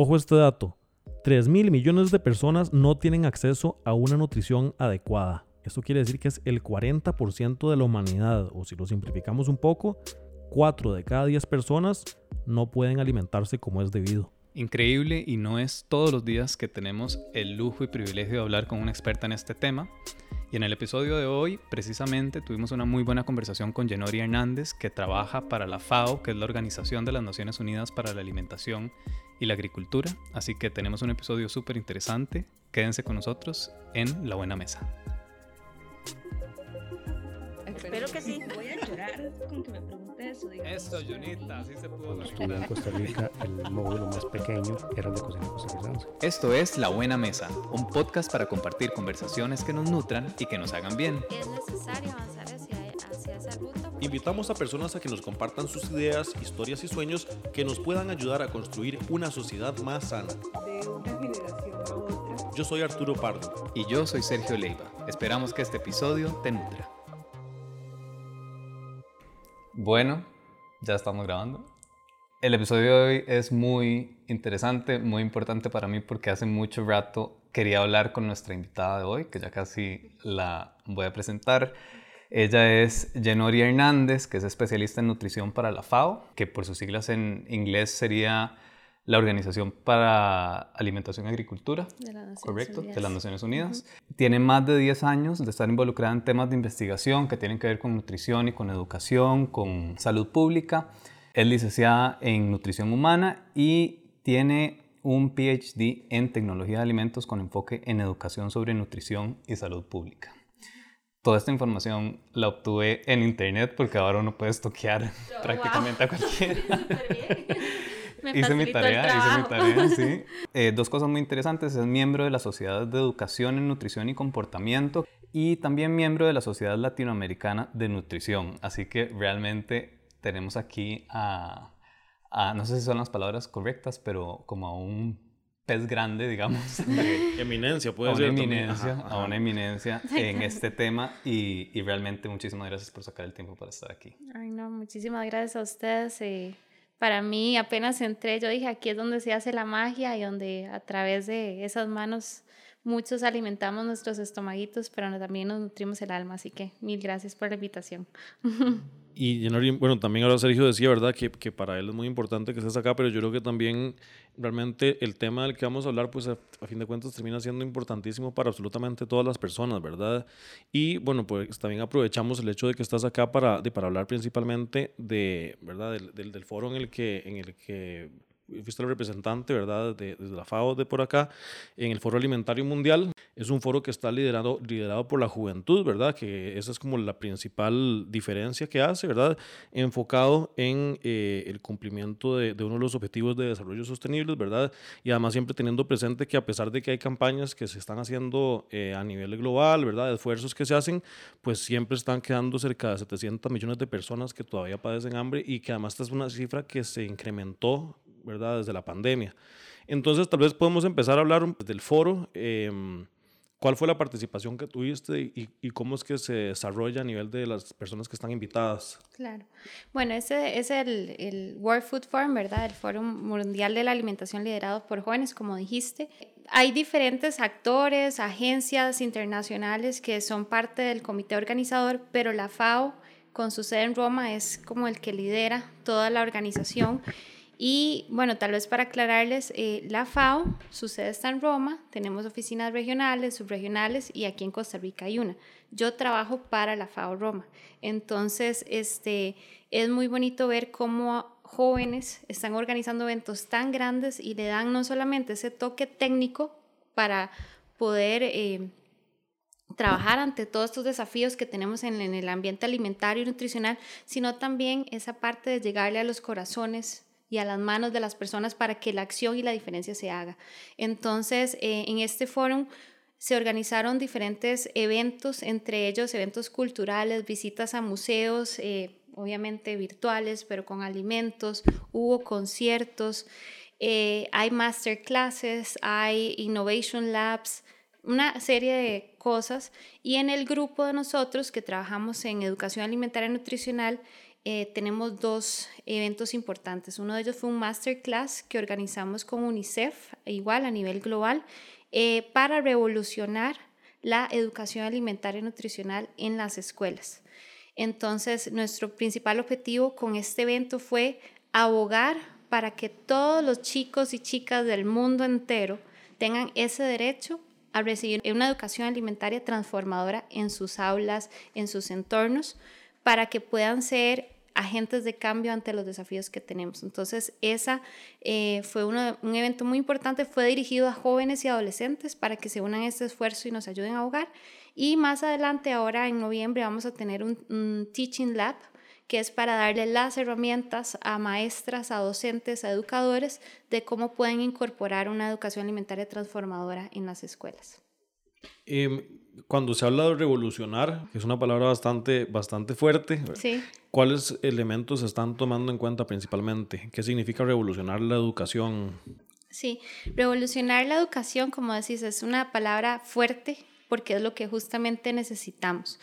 Ojo este dato, 3 mil millones de personas no tienen acceso a una nutrición adecuada. Esto quiere decir que es el 40% de la humanidad, o si lo simplificamos un poco, 4 de cada 10 personas no pueden alimentarse como es debido. Increíble y no es todos los días que tenemos el lujo y privilegio de hablar con una experta en este tema. Y en el episodio de hoy, precisamente, tuvimos una muy buena conversación con Jenori Hernández, que trabaja para la FAO, que es la Organización de las Naciones Unidas para la Alimentación y la Agricultura. Así que tenemos un episodio súper interesante. Quédense con nosotros en La Buena Mesa. Espero que sí. Voy a llorar con que me eso. Esto, Junita, así se pudo. Cuando estuve en Costa Rica, el módulo más pequeño era el de cocina costarricense. Esto es La Buena Mesa, un podcast para compartir conversaciones que nos nutran y que nos hagan bien. Es necesario avanzar hacia, hacia esa ruta. Invitamos a personas a que nos compartan sus ideas, historias y sueños que nos puedan ayudar a construir una sociedad más sana. de una generación a otra. Yo soy Arturo Pardo. Y yo soy Sergio Leiva. Esperamos que este episodio te nutra. Bueno, ya estamos grabando. El episodio de hoy es muy interesante, muy importante para mí porque hace mucho rato quería hablar con nuestra invitada de hoy, que ya casi la voy a presentar. Ella es Jenori Hernández, que es especialista en nutrición para la FAO, que por sus siglas en inglés sería la Organización para Alimentación y Agricultura. De Correcto, de Unidas. las Naciones Unidas. Tiene más de 10 años de estar involucrada en temas de investigación que tienen que ver con nutrición y con educación, con salud pública. Es licenciada en nutrición humana y tiene un PhD en tecnología de alimentos con enfoque en educación sobre nutrición y salud pública. Toda esta información la obtuve en internet porque ahora uno puede estoquear prácticamente a cualquiera. Me Hice mi tarea, hice mi tarea, sí. Eh, dos cosas muy interesantes, es miembro de la Sociedad de Educación en Nutrición y Comportamiento y también miembro de la Sociedad Latinoamericana de Nutrición. Así que realmente tenemos aquí a, a- no sé si son las palabras correctas, pero como a un pez grande, digamos, de- Eminencia, a puede una ser. también. eminencia, Ajá, a ajá. una eminencia en este tema y, y realmente muchísimas gracias por sacar el tiempo para estar aquí. Ay, no, muchísimas gracias a ustedes. eh, para mí, apenas entré, yo dije, aquí es donde se hace la magia y donde a través de esas manos muchos alimentamos nuestros estomaguitos, pero también nos nutrimos el alma. Así que mil gracias por la invitación. Y bueno, también ahora Sergio decía, ¿verdad? Que, que para él es muy importante que estés acá, pero yo creo que también realmente el tema del que vamos a hablar, pues a, a fin de cuentas termina siendo importantísimo para absolutamente todas las personas, ¿verdad? Y bueno, pues también aprovechamos el hecho de que estás acá para, de, para hablar principalmente de, ¿verdad? Del, del, del foro en el que, en el que fuiste el representante, ¿verdad? De, desde la FAO de por acá, en el Foro Alimentario Mundial. Es un foro que está liderado, liderado por la juventud, ¿verdad? Que esa es como la principal diferencia que hace, ¿verdad? Enfocado en eh, el cumplimiento de, de uno de los objetivos de desarrollo sostenible, ¿verdad? Y además siempre teniendo presente que a pesar de que hay campañas que se están haciendo eh, a nivel global, ¿verdad? Esfuerzos que se hacen, pues siempre están quedando cerca de 700 millones de personas que todavía padecen hambre y que además esta es una cifra que se incrementó ¿verdad? Desde la pandemia. Entonces, tal vez podemos empezar a hablar del foro. eh, ¿Cuál fue la participación que tuviste y, y cómo es que se desarrolla a nivel de las personas que están invitadas? Claro. Bueno, ese es el, el World Food Forum, ¿verdad? El Foro Mundial de la Alimentación liderado por jóvenes, como dijiste. Hay diferentes actores, agencias internacionales que son parte del comité organizador, pero la FAO, con su sede en Roma, es como el que lidera toda la organización. Y bueno, tal vez para aclararles, eh, la FAO, su sede está en Roma, tenemos oficinas regionales, subregionales y aquí en Costa Rica hay una. Yo trabajo para la FAO Roma. Entonces, este, es muy bonito ver cómo jóvenes están organizando eventos tan grandes y le dan no solamente ese toque técnico para poder eh, trabajar ante todos estos desafíos que tenemos en, en el ambiente alimentario y nutricional, sino también esa parte de llegarle a los corazones y a las manos de las personas para que la acción y la diferencia se haga. Entonces, eh, en este foro se organizaron diferentes eventos, entre ellos eventos culturales, visitas a museos, eh, obviamente virtuales, pero con alimentos, hubo conciertos, eh, hay masterclasses, hay innovation labs, una serie de cosas. Y en el grupo de nosotros que trabajamos en educación alimentaria y nutricional, eh, tenemos dos eventos importantes. Uno de ellos fue un masterclass que organizamos con UNICEF, igual a nivel global, eh, para revolucionar la educación alimentaria y nutricional en las escuelas. Entonces, nuestro principal objetivo con este evento fue abogar para que todos los chicos y chicas del mundo entero tengan ese derecho a recibir una educación alimentaria transformadora en sus aulas, en sus entornos, para que puedan ser agentes de cambio ante los desafíos que tenemos. Entonces, esa eh, fue un evento muy importante, fue dirigido a jóvenes y adolescentes para que se unan a este esfuerzo y nos ayuden a ahogar. Y más adelante, ahora en noviembre, vamos a tener un Teaching Lab que es para darle las herramientas a maestras, a docentes, a educadores de cómo pueden incorporar una educación alimentaria transformadora en las escuelas. Em, cuando se habla de revolucionar, que es una palabra bastante, bastante fuerte, ¿cuáles elementos se están tomando en cuenta principalmente? ¿Qué significa revolucionar la educación? Sí, revolucionar la educación, como decís, es una palabra fuerte porque es lo que justamente necesitamos.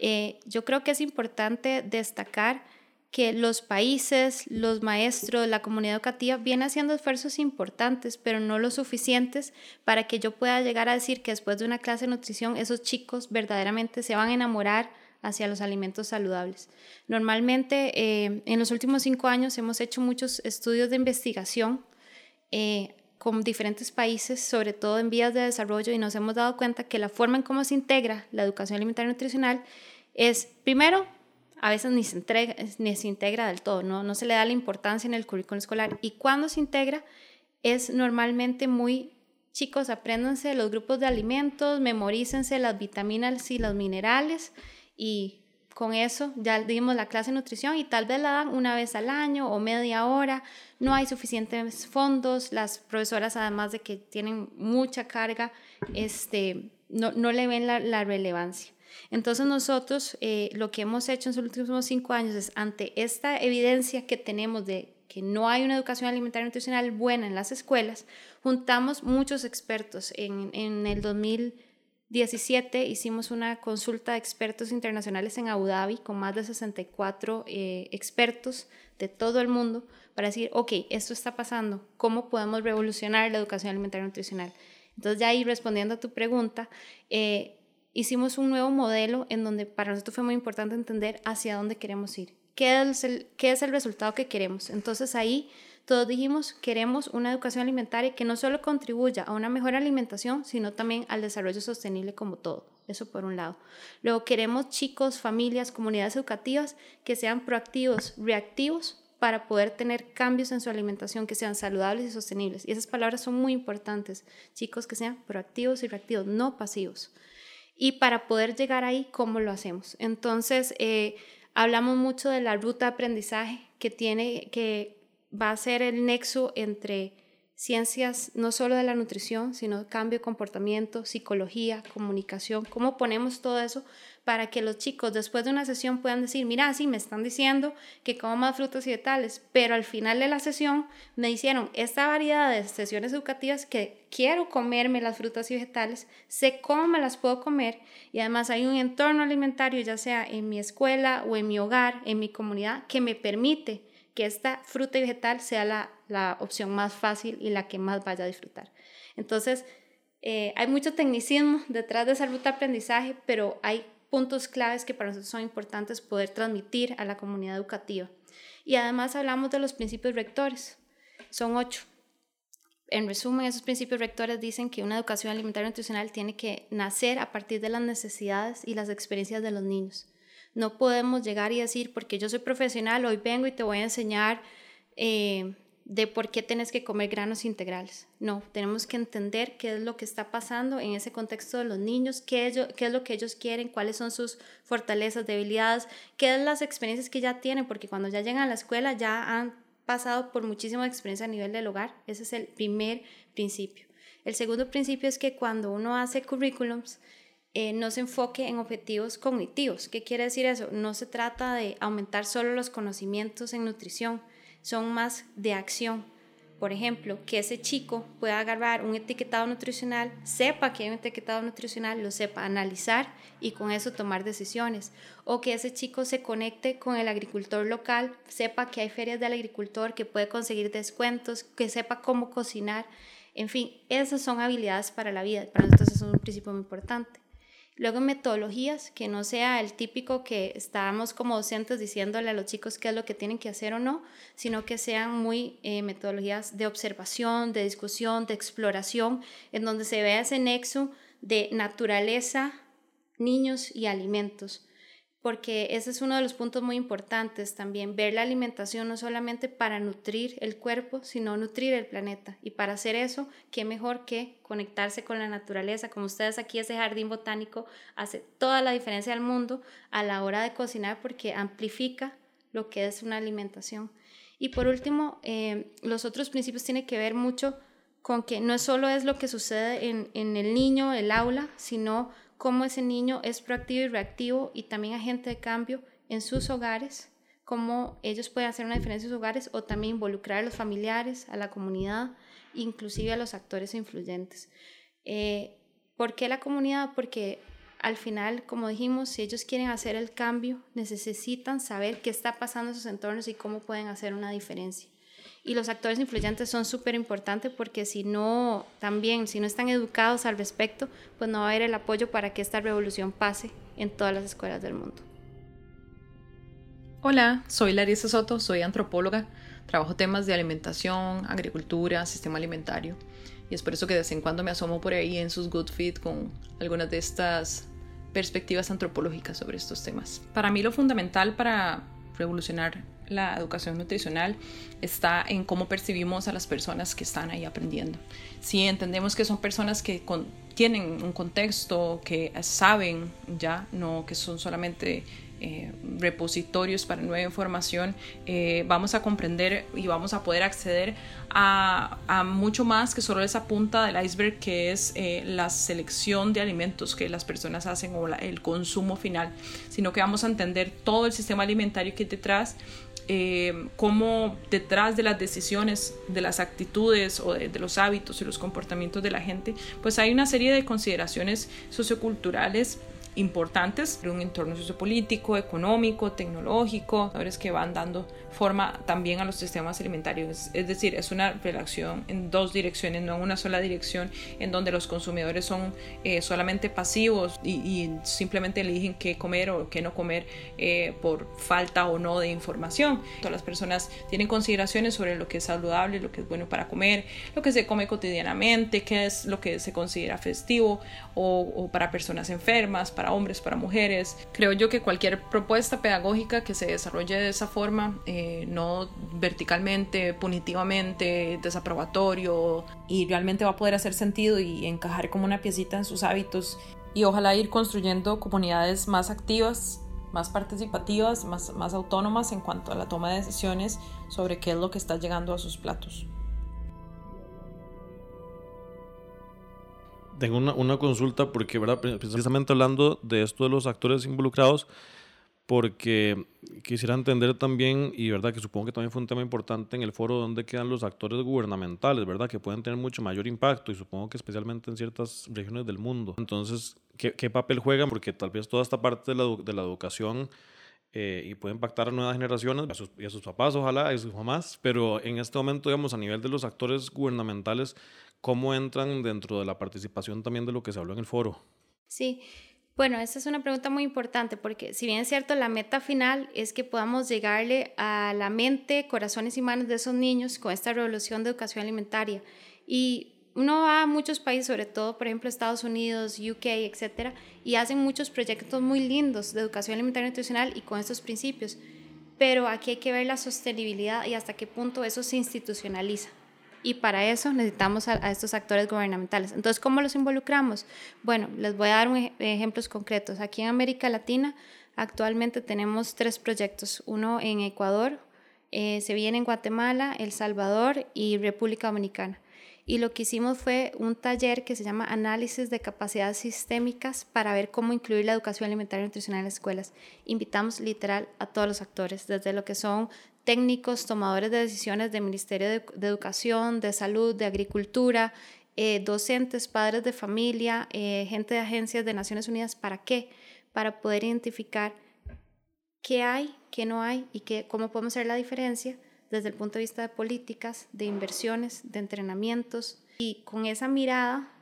Eh, yo creo que es importante destacar que los países, los maestros, la comunidad educativa vienen haciendo esfuerzos importantes, pero no lo suficientes para que yo pueda llegar a decir que después de una clase de nutrición esos chicos verdaderamente se van a enamorar hacia los alimentos saludables. Normalmente eh, en los últimos cinco años hemos hecho muchos estudios de investigación eh, con diferentes países, sobre todo en vías de desarrollo, y nos hemos dado cuenta que la forma en cómo se integra la educación alimentaria y nutricional es, primero, a veces ni se, integra del todo, ¿no? se le da la importancia en el currículo escolar, y cuando se integra es normalmente muy, chicos, apréndanse los grupos de alimentos, memorícense las vitaminas y los minerales, y con eso ya dimos la clase de nutrición y tal vez la dan una vez al año o media hora, no hay suficientes fondos, las profesoras además de que tienen mucha carga, este, no, no le ven la relevancia. Entonces nosotros eh, lo que hemos hecho en los últimos cinco años es ante esta evidencia que tenemos de que no hay una educación alimentaria nutricional buena en las escuelas, juntamos muchos expertos. En, en el 2000 17 hicimos una consulta de expertos internacionales en Abu Dhabi con más de 64 eh, expertos de todo el mundo para decir, ok, esto está pasando, ¿cómo podemos revolucionar la educación alimentaria nutricional? Entonces ya ahí respondiendo a tu pregunta, eh, hicimos un nuevo modelo en donde para nosotros fue muy importante entender hacia dónde queremos ir, qué es el, qué es el resultado que queremos. Entonces ahí todos dijimos, queremos una educación alimentaria que no solo contribuya a una mejor alimentación, sino también al desarrollo sostenible como todo. Eso por un lado. Luego queremos chicos, familias, comunidades educativas que sean proactivos, reactivos para poder tener cambios en su alimentación que sean saludables y sostenibles. Y esas palabras son muy importantes. Chicos que sean proactivos y reactivos, no pasivos. Y para poder llegar ahí, ¿cómo lo hacemos? Entonces, eh, hablamos mucho de la ruta de aprendizaje que tiene que va a ser el nexo entre ciencias no solo de la nutrición, sino cambio de comportamiento, psicología, comunicación, cómo ponemos todo eso para que los chicos después de una sesión puedan decir, mira, sí, me están diciendo que como más frutas y vegetales, pero al final de la sesión me hicieron esta variedad de sesiones educativas que quiero comerme las frutas y vegetales, sé cómo me las puedo comer y además hay un entorno alimentario, ya sea en mi escuela o en mi hogar, en mi comunidad, que me permite que esta fruta y vegetal sea la, opción más fácil y la que más vaya a disfrutar. Entonces, eh, hay mucho tecnicismo detrás de esa ruta aprendizaje, pero hay puntos claves que para nosotros son importantes poder transmitir a la comunidad educativa. Y además hablamos de los principios rectores. Son ocho. En resumen, esos principios rectores dicen que una educación alimentaria y nutricional tiene que nacer a partir de las necesidades y las experiencias de los niños. No podemos llegar y decir, porque yo soy profesional, hoy vengo y te voy a enseñar eh, de por qué tienes que comer granos integrales. No, tenemos que entender qué es lo que está pasando en ese contexto de los niños, qué, qué es lo que ellos quieren, cuáles son sus fortalezas, debilidades, qué es las experiencias que ya tienen, porque cuando ya llegan a la escuela ya han pasado por muchísima experiencia a nivel del hogar. Ese es el primer principio. El segundo principio es que cuando uno hace currículums, eh, no se enfoque en objetivos cognitivos. ¿Qué quiere decir eso? No se trata de aumentar solo los conocimientos en nutrición, son más de acción. Por ejemplo, que ese chico pueda agarrar un etiquetado nutricional, sepa que hay un etiquetado nutricional, lo sepa analizar y con eso tomar decisiones. O que ese chico se conecte con el agricultor local, sepa que hay ferias del agricultor, que puede conseguir descuentos, que sepa cómo cocinar. En fin, esas son habilidades para la vida. Para nosotros es un principio muy importante. Luego metodologías, que no sea el típico que estábamos como docentes diciéndole a los chicos qué es lo que tienen que hacer o no, sino que sean muy eh, metodologías de observación, de discusión, de exploración, en donde se vea ese nexo de naturaleza, niños y alimentos porque ese es uno de los puntos muy importantes también, ver la alimentación no solamente para nutrir el cuerpo, sino nutrir el planeta. Y para hacer eso, qué mejor que conectarse con la naturaleza, como ustedes aquí, ese jardín botánico hace toda la diferencia del mundo a la hora de cocinar porque amplifica lo que es una alimentación. Y por último, eh, los otros principios tienen que ver mucho con que no solo es lo que sucede en, en el niño, el aula, sino cómo ese niño es proactivo y reactivo y también agente de cambio en sus hogares, cómo ellos pueden hacer una diferencia en sus hogares o también involucrar a los familiares, a la comunidad, inclusive a los actores influyentes. Eh, ¿Por qué la comunidad? Porque al final, como dijimos, si ellos quieren hacer el cambio, necesitan saber qué está pasando en sus entornos y cómo pueden hacer una diferencia. Y los actores influyentes son súper importantes porque si no, también, si no están educados al respecto, pues no va a haber el apoyo para que esta revolución pase en todas las escuelas del mundo. Hola, soy Larissa Soto, soy antropóloga, trabajo temas de alimentación, agricultura, sistema alimentario. Y es por eso que de vez en cuando me asomo por ahí en sus Good Feed con algunas de estas perspectivas antropológicas sobre estos temas. Para mí lo fundamental para revolucionar la educación nutricional está en cómo percibimos a las personas que están ahí aprendiendo. Si entendemos que son personas que tienen un contexto, que saben ya, no que son solamente eh, repositorios para nueva información, eh, vamos a comprender y vamos a poder acceder a, mucho más que solo esa punta del iceberg que es eh, la selección de alimentos que las personas hacen o el consumo final, sino que vamos a entender todo el sistema alimentario que hay detrás eh, cómo detrás de las decisiones, de las actitudes o de, los hábitos y los comportamientos de la gente, pues hay una serie de consideraciones socioculturales importantes, de un entorno sociopolítico, económico, tecnológico, que van dando forma también a los sistemas alimentarios. Es decir, es una relación en dos direcciones, no en una sola dirección, en donde los consumidores son eh, solamente pasivos y, simplemente eligen qué comer o qué no comer eh, por falta o no de información. Todas las personas tienen consideraciones sobre lo que es saludable, lo que es bueno para comer, lo que se come cotidianamente, qué es lo que se considera festivo o, o para personas enfermas, para hombres, para mujeres. Creo yo que cualquier propuesta pedagógica que se desarrolle de esa forma, eh, no verticalmente, punitivamente, desaprobatorio, y realmente va a poder hacer sentido y encajar como una piecita en sus hábitos y ojalá ir construyendo comunidades más activas más participativas, más, más autónomas en cuanto a la toma de decisiones sobre qué es lo que está llegando a sus platos. Tengo una, una, consulta porque, ¿verdad? Precisamente hablando de esto de los actores involucrados, porque quisiera entender también, y verdad que supongo que también fue un tema importante en el foro, donde quedan los actores gubernamentales, ¿verdad? Que pueden tener mucho mayor impacto y supongo que especialmente en ciertas regiones del mundo. Entonces, ¿qué, qué papel juegan? Porque tal vez toda esta parte de la, de la educación eh, y puede impactar a nuevas generaciones, a sus, y a sus papás, ojalá, y a sus mamás, pero en este momento, digamos, a nivel de los actores gubernamentales, ¿cómo entran dentro de la participación también de lo que se habló en el foro? Sí, bueno, esa es una pregunta muy importante porque si bien es cierto, la meta final es que podamos llegarle a la mente, corazones y manos de esos niños con esta revolución de educación alimentaria. Y uno va a muchos países, sobre todo, por ejemplo, Estados Unidos, UK, etcétera, y hacen muchos proyectos muy lindos de educación alimentaria y nutricional y con estos principios. Pero aquí hay que ver la sostenibilidad y hasta qué punto eso se institucionaliza. Y para eso necesitamos a, estos actores gubernamentales. Entonces, ¿cómo los involucramos? Bueno, les voy a dar ejemplos concretos. Aquí en América Latina actualmente tenemos tres proyectos. Uno en Ecuador, eh, se viene en Guatemala, El Salvador y República Dominicana y lo que hicimos fue un taller que se llama Análisis de Capacidades Sistémicas para ver cómo incluir la educación alimentaria y nutricional en las escuelas. Invitamos literal a todos los actores, desde lo que son técnicos, tomadores de decisiones del Ministerio de, Educación, de Salud, de Agricultura, eh, docentes, padres de familia, eh, gente de agencias de Naciones Unidas. ¿Para qué? Para poder identificar qué hay, qué no hay y qué, cómo podemos hacer la diferencia desde el punto de vista de políticas, de inversiones, de entrenamientos. Y con esa mirada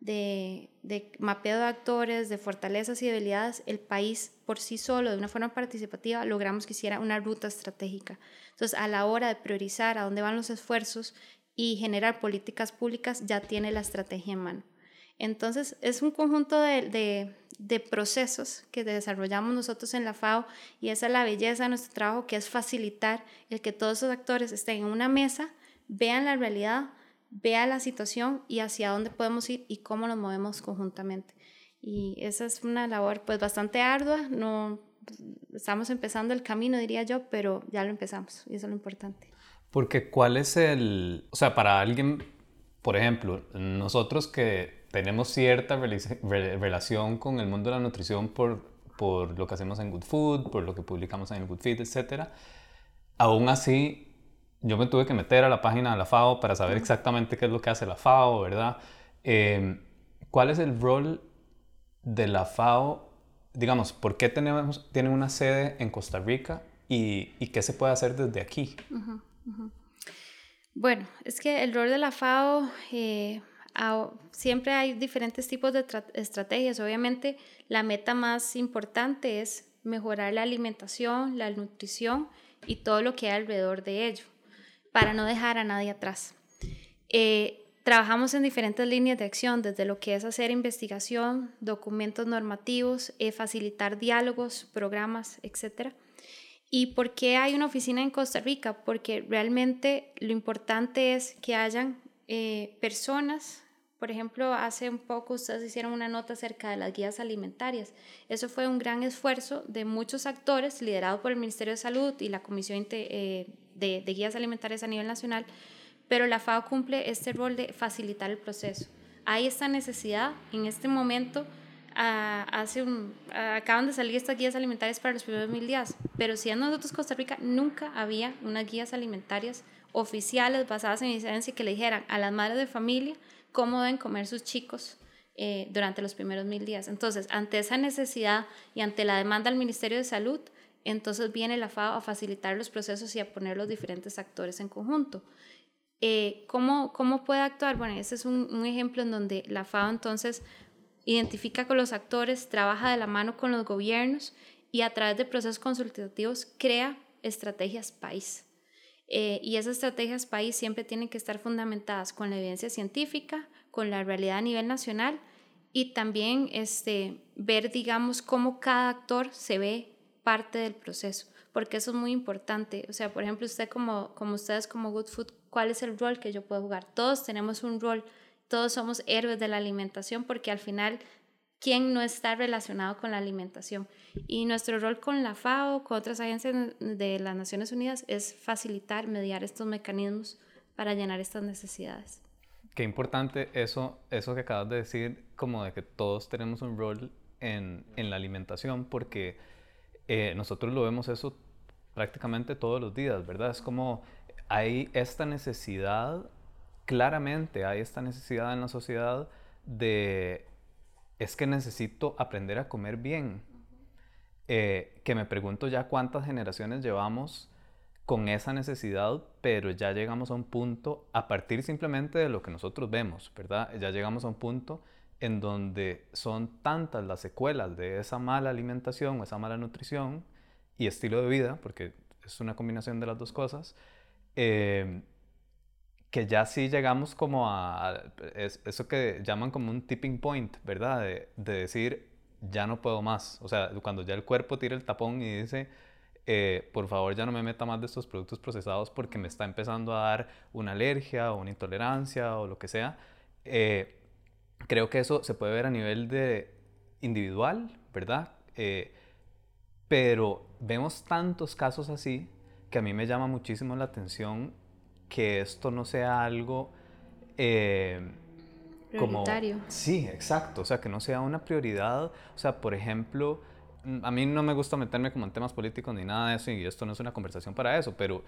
de, de mapeo de actores, de fortalezas y debilidades, el país por sí solo, de una forma participativa, logramos que hiciera una ruta estratégica. Entonces, a la hora de priorizar a dónde van los esfuerzos y generar políticas públicas, ya tiene la estrategia en mano. Entonces, es un conjunto de, de, de, procesos que desarrollamos nosotros en la FAO y esa es la belleza de nuestro trabajo, que es facilitar el que todos esos actores estén en una mesa, vean la realidad, vea la situación y hacia dónde podemos ir y cómo nos movemos conjuntamente. Y esa es una labor pues bastante ardua, no estamos empezando el camino diría yo, pero ya lo empezamos y eso es lo importante. Porque cuál es el, o sea, para alguien, por ejemplo, nosotros que tenemos cierta relación con el mundo de la nutrición por, por lo que hacemos en Good Food, por lo que publicamos en Good Fit, etcétera, aún así yo me tuve que meter a la página de la FAO para saber exactamente qué es lo que hace la FAO, ¿verdad? Em, ¿Cuál es el rol de la FAO? Digamos, ¿por qué tenemos, tienen una sede en Costa Rica y, y qué se puede hacer desde aquí? Bueno, es que el rol de la FAO, eh, siempre hay diferentes tipos de estrategias. Obviamente, la meta más importante es mejorar la alimentación, la nutrición y todo lo que hay alrededor de ello para no dejar a nadie atrás. Eh, trabajamos en diferentes líneas de acción, desde lo que es hacer investigación, documentos normativos, eh, facilitar diálogos, programas, etc. ¿Y por qué hay una oficina en Costa Rica? Porque realmente lo importante es que hayan eh, personas, por ejemplo, hace un poco ustedes hicieron una nota acerca de las guías alimentarias. Eso fue un gran esfuerzo de muchos actores, liderado por el Ministerio de Salud y la Comisión de, guías alimentarias a nivel nacional, pero la FAO cumple este rol de facilitar el proceso. Hay esta necesidad en este momento. hace un, acaban de salir estas guías alimentarias para los primeros mil días, pero si en nosotros Costa Rica nunca había unas guías alimentarias oficiales basadas en evidencia que le dijeran a las madres de familia cómo deben comer sus chicos eh, durante los primeros mil días. Entonces, ante esa necesidad y ante la demanda del Ministerio de Salud, entonces viene la FAO a facilitar los procesos y a poner los diferentes actores en conjunto. Eh, ¿cómo, ¿Cómo puede actuar? Bueno, ese es un, ejemplo en donde la FAO entonces identifica con los actores, trabaja de la mano con los gobiernos y a través de procesos consultativos crea estrategias país. Eh, y esas estrategias país siempre tienen que estar fundamentadas con la evidencia científica, con la realidad a nivel nacional y también este, ver, digamos, cómo cada actor se ve parte del proceso, porque eso es muy importante. O sea, por ejemplo, usted como, como ustedes como Good Food, ¿cuál es el rol que yo puedo jugar? Todos tenemos un rol, todos somos héroes de la alimentación, porque al final, ¿quién no está relacionado con la alimentación? Y nuestro rol con la FAO, con otras agencias de las Naciones Unidas, es facilitar, mediar estos mecanismos para llenar estas necesidades. Qué importante eso, eso que acabas de decir, como de que todos tenemos un rol en, en la alimentación, porque eh, nosotros lo vemos eso prácticamente todos los días, ¿verdad? Es como hay esta necesidad, claramente hay esta necesidad en la sociedad de, es que necesito aprender a comer bien. Eh, que me pregunto ya cuántas generaciones llevamos con esa necesidad, pero ya llegamos a un punto, a partir simplemente de lo que nosotros vemos, ¿verdad? Ya llegamos a un punto en donde son tantas las secuelas de esa mala alimentación o esa mala nutrición y estilo de vida, porque es una combinación de las dos cosas, eh, que ya sí llegamos como a, eso que llaman como un tipping point, ¿verdad? De, de, decir, ya no puedo más. O sea, cuando ya el cuerpo tira el tapón y dice, eh, por favor ya no me meta más de estos productos procesados porque me está empezando a dar una alergia o una intolerancia o lo que sea. Eh, creo que eso se puede ver a nivel de individual, ¿verdad? Eh, pero vemos tantos casos así que a mí me llama muchísimo la atención que esto no sea algo como... Sí, exacto. O sea, que no sea una prioridad. O sea, por ejemplo, mm, a mí no me gusta meterme como en temas políticos ni nada de eso y esto no es una conversación para eso, pero,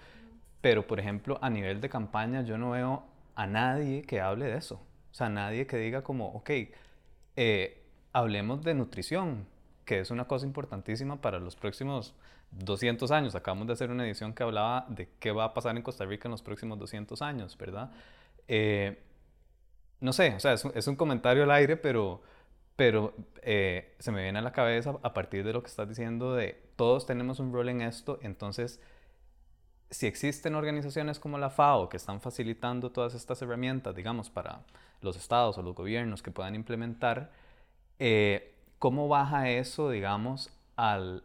pero por ejemplo, a nivel de campaña yo no veo a nadie que hable de eso. O sea, nadie que diga como, ok, eh, hablemos de nutrición, que es una cosa importantísima para los próximos 200 años. Acabamos de hacer una edición que hablaba de qué va a pasar en Costa Rica en los próximos 200 años, ¿verdad? Eh, no sé, o sea, es, un comentario al aire, pero, pero eh, se me viene a la cabeza a partir de lo que estás diciendo de todos tenemos un rol en esto, entonces si existen organizaciones como la FAO que están facilitando todas estas herramientas, digamos, para los estados o los gobiernos que puedan implementar, eh, ¿cómo baja eso, digamos, al,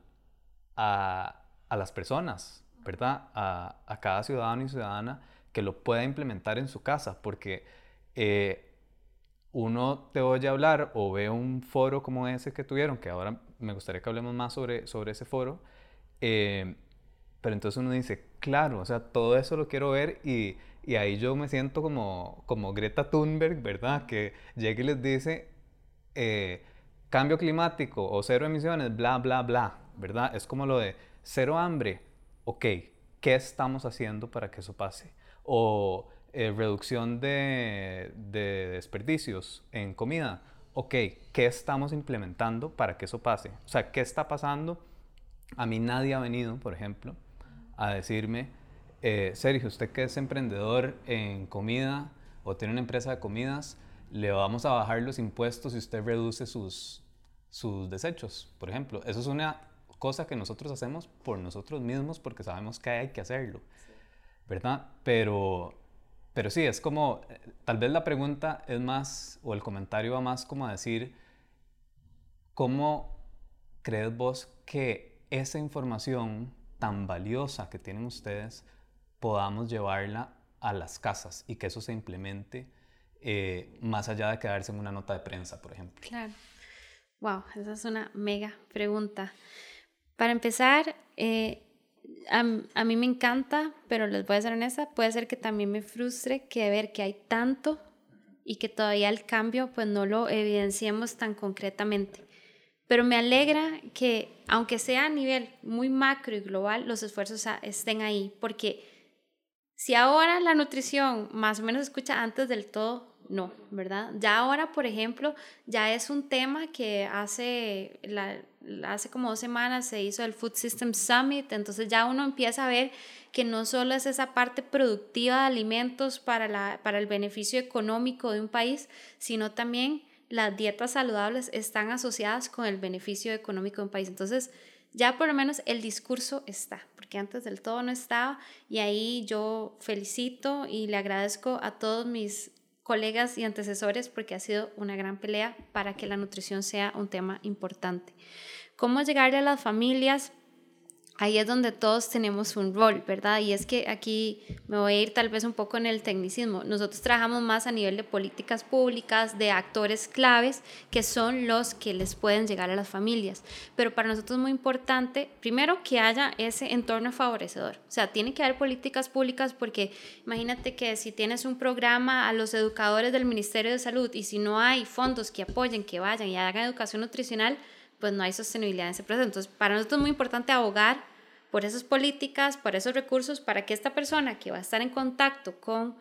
a, a las personas, ¿verdad? A, a, cada ciudadano y ciudadana que lo pueda implementar en su casa, porque eh, uno te oye hablar o ve un foro como ese que tuvieron, que ahora me gustaría que hablemos más sobre, sobre ese foro, eh, pero entonces uno dice, claro, o sea, todo eso lo quiero ver y, y ahí yo me siento como, como Greta Thunberg, ¿verdad? Que llega y les dice, eh, cambio climático o cero emisiones, bla, bla, bla, ¿verdad? Es como lo de cero hambre, ok, ¿qué estamos haciendo para que eso pase? O eh, reducción de, de desperdicios en comida, ok, ¿qué estamos implementando para que eso pase? O sea, ¿qué está pasando? A mí nadie ha venido, por ejemplo, a decirme, eh, Sergio, usted que es emprendedor en comida o tiene una empresa de comidas, le vamos a bajar los impuestos si usted reduce sus, sus desechos, por ejemplo. Eso es una cosa que nosotros hacemos por nosotros mismos porque sabemos que hay que hacerlo, ¿verdad? Pero, pero sí, es como, eh, tal vez la pregunta es más, o el comentario va más como a decir, ¿cómo crees vos que esa información tan valiosa que tienen ustedes podamos llevarla a las casas y que eso se implemente eh, más allá de quedarse en una nota de prensa, por ejemplo. Claro. Wow, esa es una mega pregunta. Para empezar, eh, a, a, mí me encanta, pero les voy a ser honesta, puede ser que también me frustre que ver que hay tanto y que todavía el cambio pues no lo evidenciemos tan concretamente. Pero me alegra que, aunque sea a nivel muy macro y global, los esfuerzos estén ahí, porque si ahora la nutrición más o menos escucha antes del todo, no, ¿verdad? Ya ahora, por ejemplo, ya es un tema que hace, la, hace como dos semanas se hizo el Food System Summit, entonces ya uno empieza a ver que no solo es esa parte productiva de alimentos para, la, para el beneficio económico de un país, sino también las dietas saludables están asociadas con el beneficio económico de un país. Entonces, ya por lo menos el discurso está, porque antes del todo no estaba y ahí yo felicito y le agradezco a todos mis colegas y antecesores porque ha sido una gran pelea para que la nutrición sea un tema importante. ¿Cómo llegarle a las familias? Ahí es donde todos tenemos un rol, ¿verdad? Y es que aquí me voy a ir tal vez un poco en el tecnicismo. Nosotros trabajamos más a nivel de políticas públicas, de actores claves, que son los que les pueden llegar a las familias. Pero para nosotros es muy importante, primero, que haya ese entorno favorecedor. O sea, tiene que haber políticas públicas porque imagínate que si tienes un programa a los educadores del Ministerio de Salud y si no hay fondos que apoyen, que vayan y hagan educación nutricional, pues no hay sostenibilidad en ese proceso. Entonces, para nosotros es muy importante abogar por esas políticas, por esos recursos, para que esta persona que va a estar en contacto con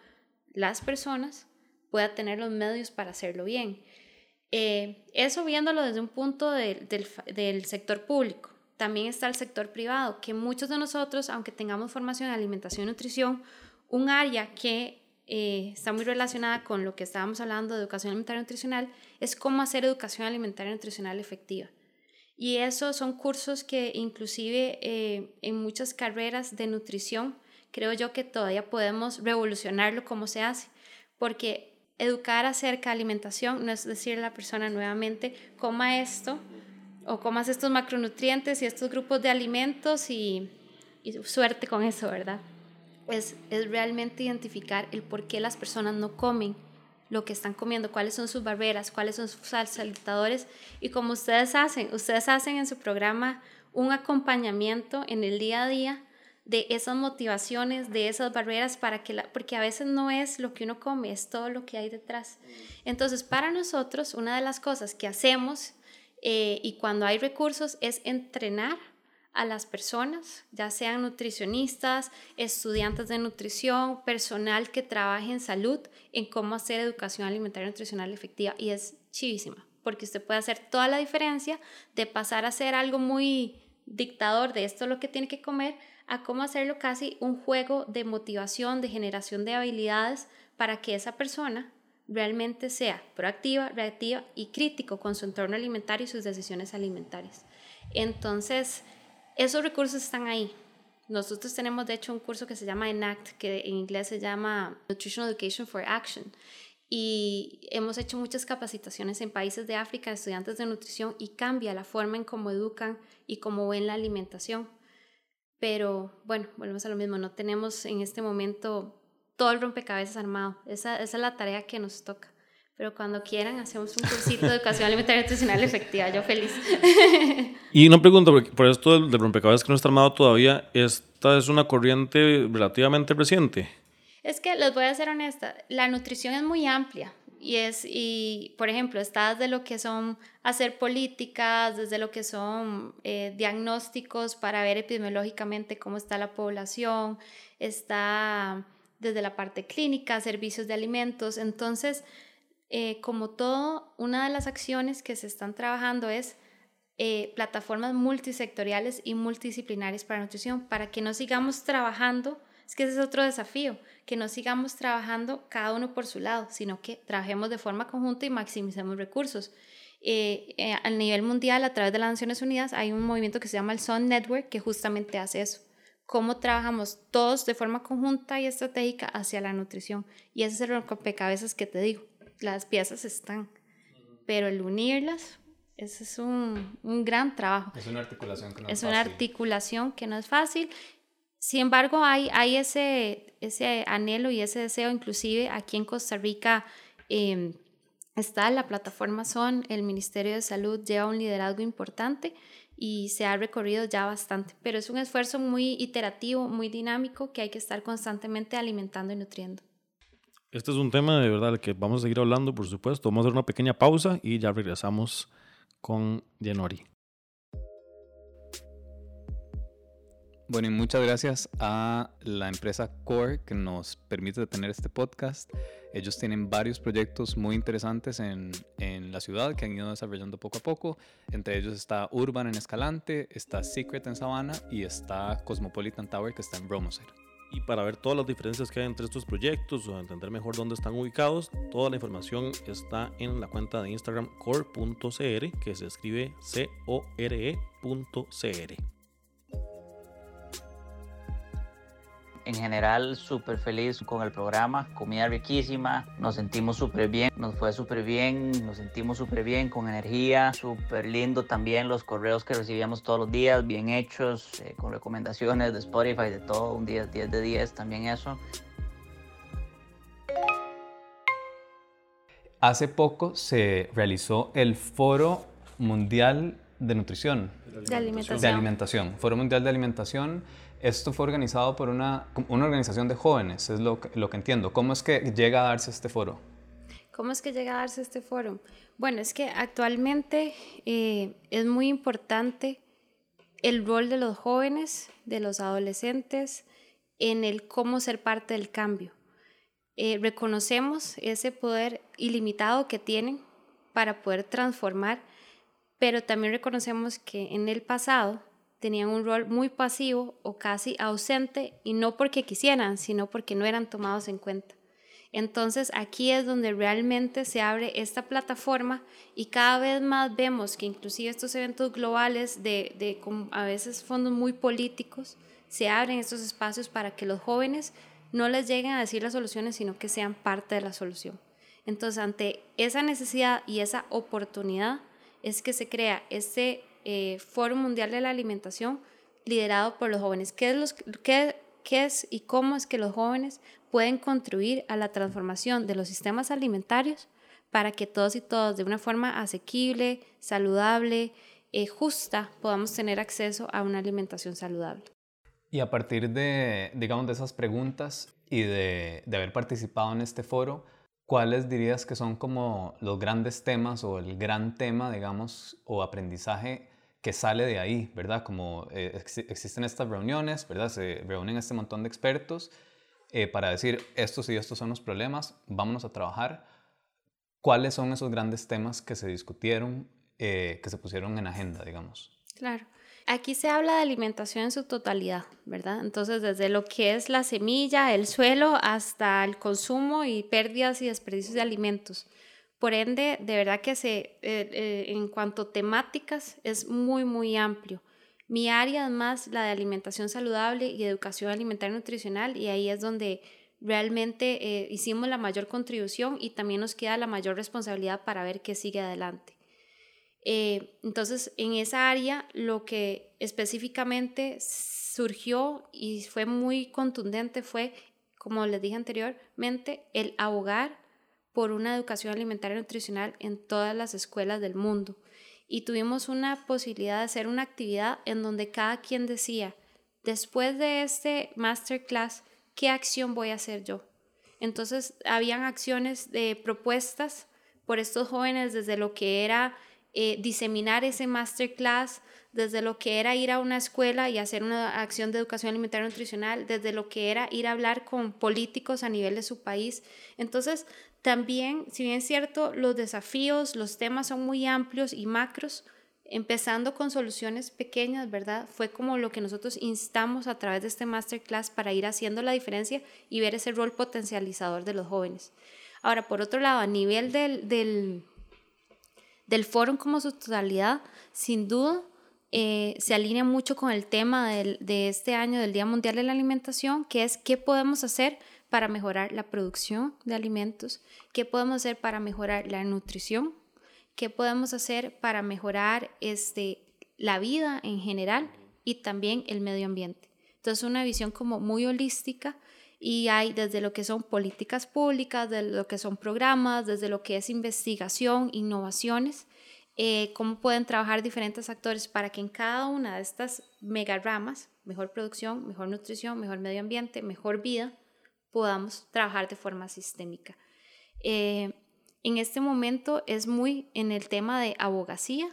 las personas pueda tener los medios para hacerlo bien. Eh, eso viéndolo desde un punto del, del sector público. También está el sector privado, que muchos de nosotros, aunque tengamos formación en alimentación y nutrición, un área que eh, está muy relacionada con lo que estábamos hablando de educación alimentaria y nutricional, es cómo hacer educación alimentaria y nutricional efectiva. Y esos son cursos que inclusive eh, en muchas carreras de nutrición creo yo que todavía podemos revolucionarlo como se hace, porque educar acerca de alimentación no es decirle a la persona nuevamente, coma esto o comas estos macronutrientes y estos grupos de alimentos y, y suerte con eso, ¿verdad? Es, es realmente identificar el por qué las personas no comen lo que están comiendo, cuáles son sus barreras, cuáles son sus facilitadores y como ustedes hacen, ustedes hacen en su programa un acompañamiento en el día a día de esas motivaciones, de esas barreras, para que la, porque a veces no es lo que uno come, es todo lo que hay detrás. Entonces, para nosotros, una de las cosas que hacemos Eh, y cuando hay recursos es entrenar a las personas, ya sean nutricionistas, estudiantes de nutrición, personal que trabaje en salud, en cómo hacer educación alimentaria y nutricional efectiva. Y es chivísima, porque usted puede hacer toda la diferencia de pasar a ser algo muy dictador de esto es lo que tiene que comer, a cómo hacerlo casi un juego de motivación, de generación de habilidades para que esa persona realmente sea proactiva, reactiva y crítico con su entorno alimentario y sus decisiones alimentarias. Entonces, esos recursos están ahí. Nosotros tenemos de hecho un curso que se llama ENACT, que en inglés se llama Nutritional Education for Action. Y hemos hecho muchas capacitaciones en países de África, estudiantes de nutrición, y cambia la forma en cómo educan y cómo ven la alimentación. Pero bueno, volvemos a lo mismo, no tenemos en este momento todo el rompecabezas armado. Esa es la tarea que nos toca pero cuando quieran hacemos un cursito de educación alimentaria nutricional efectiva, yo feliz. Y una pregunta, por esto del, del rompecabezas que no está armado todavía, ¿esta es una corriente relativamente reciente? Es que les voy a ser honesta, la nutrición es muy amplia y es, y por ejemplo, está desde lo que son hacer políticas, desde lo que son eh, diagnósticos para ver epidemiológicamente cómo está la población, está desde la parte clínica, servicios de alimentos, entonces eh, como todo, una de las acciones que se están trabajando es eh, plataformas multisectoriales y multidisciplinarias para nutrición, para que no sigamos trabajando, es que ese es otro desafío, que no sigamos trabajando cada uno por su lado, sino que trabajemos de forma conjunta y maximicemos recursos. Eh, a nivel mundial, a través de las Naciones Unidas, hay un movimiento que se llama el Sun Network que justamente hace eso. Cómo trabajamos todos de forma conjunta y estratégica hacia la nutrición. Y ese es el rompecabezas que te digo las piezas están, pero el unirlas, ese es un, un gran trabajo. Es una articulación que no es, es una fácil. articulación que no es fácil. Sin embargo, hay, hay ese, ese anhelo y ese deseo, inclusive aquí en Costa Rica eh, está la plataforma SON, el Ministerio de Salud lleva un liderazgo importante y se ha recorrido ya bastante, pero es un esfuerzo muy iterativo, muy dinámico que hay que estar constantemente alimentando y nutriendo. Este es un tema de verdad del que vamos a seguir hablando, por supuesto. Vamos a hacer una pequeña pausa y ya regresamos con Jenori. Bueno, y muchas gracias a la empresa Core que nos permite tener este podcast. Ellos tienen varios proyectos muy interesantes en, en, la ciudad que han ido desarrollando poco a poco. Entre ellos está Urban en Escalante, está Secret en Sabana y está Cosmopolitan Tower que está en Bromoser. Y para ver todas las diferencias que hay entre estos proyectos o entender mejor dónde están ubicados, toda la información está en la cuenta de Instagram core.cr, que se escribe C-O-R-E.cr. En general, súper feliz con el programa, comida riquísima, nos sentimos súper bien, nos fue súper bien, nos sentimos súper bien, con energía, súper lindo también los correos que recibíamos todos los días, bien hechos, eh, con recomendaciones de Spotify, de todo, un 10, 10 de 10 también eso. Hace poco se realizó el Foro Mundial de Nutrición. De alimentación. De alimentación. Foro Mundial de Alimentación. Esto fue organizado por una, una organización de jóvenes, es lo lo que entiendo. ¿Cómo es que llega a darse este foro? ¿Cómo es que llega a darse este foro? Bueno, es que actualmente eh, es muy importante el rol de los jóvenes, de los adolescentes, en el cómo ser parte del cambio. Eh, reconocemos ese poder ilimitado que tienen para poder transformar, pero también reconocemos que en el pasado tenían un rol muy pasivo o casi ausente y no porque quisieran, sino porque no eran tomados en cuenta. Entonces aquí es donde realmente se abre esta plataforma y cada vez más vemos que inclusive estos eventos globales de, de a veces fondos muy políticos, se abren estos espacios para que los jóvenes no les lleguen a decir las soluciones, sino que sean parte de la solución. Entonces ante esa necesidad y esa oportunidad es que se crea este eh, Foro Mundial de la Alimentación liderado por los jóvenes. ¿Qué es, los, qué, ¿Qué es y cómo es que los jóvenes pueden contribuir a la transformación de los sistemas alimentarios para que todos y todas de una forma asequible, saludable, eh, justa, podamos tener acceso a una alimentación saludable? Y a partir de, digamos, de esas preguntas y de, de haber participado en este foro, ¿cuáles dirías que son como los grandes temas o el gran tema, digamos, o aprendizaje que sale de ahí, ¿verdad? Como eh, existen estas reuniones, ¿verdad? Se reúnen este montón de expertos eh, para decir, estos y estos son los problemas, vámonos a trabajar. ¿Cuáles son esos grandes temas que se discutieron, eh, que se pusieron en agenda, digamos? Claro. Aquí se habla de alimentación en su totalidad, ¿verdad? Entonces, desde lo que es la semilla, el suelo, hasta el consumo y pérdidas y desperdicios de alimentos. Por ende, de verdad que se, eh, en cuanto a temáticas es muy, muy amplio. Mi área es más la de alimentación saludable y educación alimentaria nutricional y ahí es donde realmente eh, hicimos la mayor contribución y también nos queda la mayor responsabilidad para ver qué sigue adelante. Eh, entonces, en esa área, lo que específicamente surgió y fue muy contundente fue, como les dije anteriormente, el abogar por una educación alimentaria y nutricional en todas las escuelas del mundo y tuvimos una posibilidad de hacer una actividad en donde cada quien decía, después de este masterclass, ¿qué acción voy a hacer yo? Entonces, habían acciones de propuestas por estos jóvenes desde lo que era eh, diseminar ese masterclass, desde lo que era ir a una escuela y hacer una acción de educación alimentaria y nutricional, desde lo que era ir a hablar con políticos a nivel de su país. Entonces, también, si bien es cierto, los desafíos, los temas son muy amplios y macros, empezando con soluciones pequeñas, ¿verdad? Fue como lo que nosotros instamos a través de este masterclass para ir haciendo la diferencia y ver ese rol potencializador de los jóvenes. Ahora, por otro lado, a nivel del, del, del foro como su totalidad, sin duda, eh, se alinea mucho con el tema del, de este año del Día Mundial de la Alimentación, que es qué podemos hacer para mejorar la producción de alimentos, qué podemos hacer para mejorar la nutrición, qué podemos hacer para mejorar este, la vida en general y también el medio ambiente. Entonces, una visión como muy holística y hay desde lo que son políticas públicas, desde lo que son programas, desde lo que es investigación, innovaciones, eh, cómo pueden trabajar diferentes actores para que en cada una de estas mega ramas, mejor producción, mejor nutrición, mejor medio ambiente, mejor vida, podamos trabajar de forma sistémica. Eh, en este momento es muy en el tema de abogacía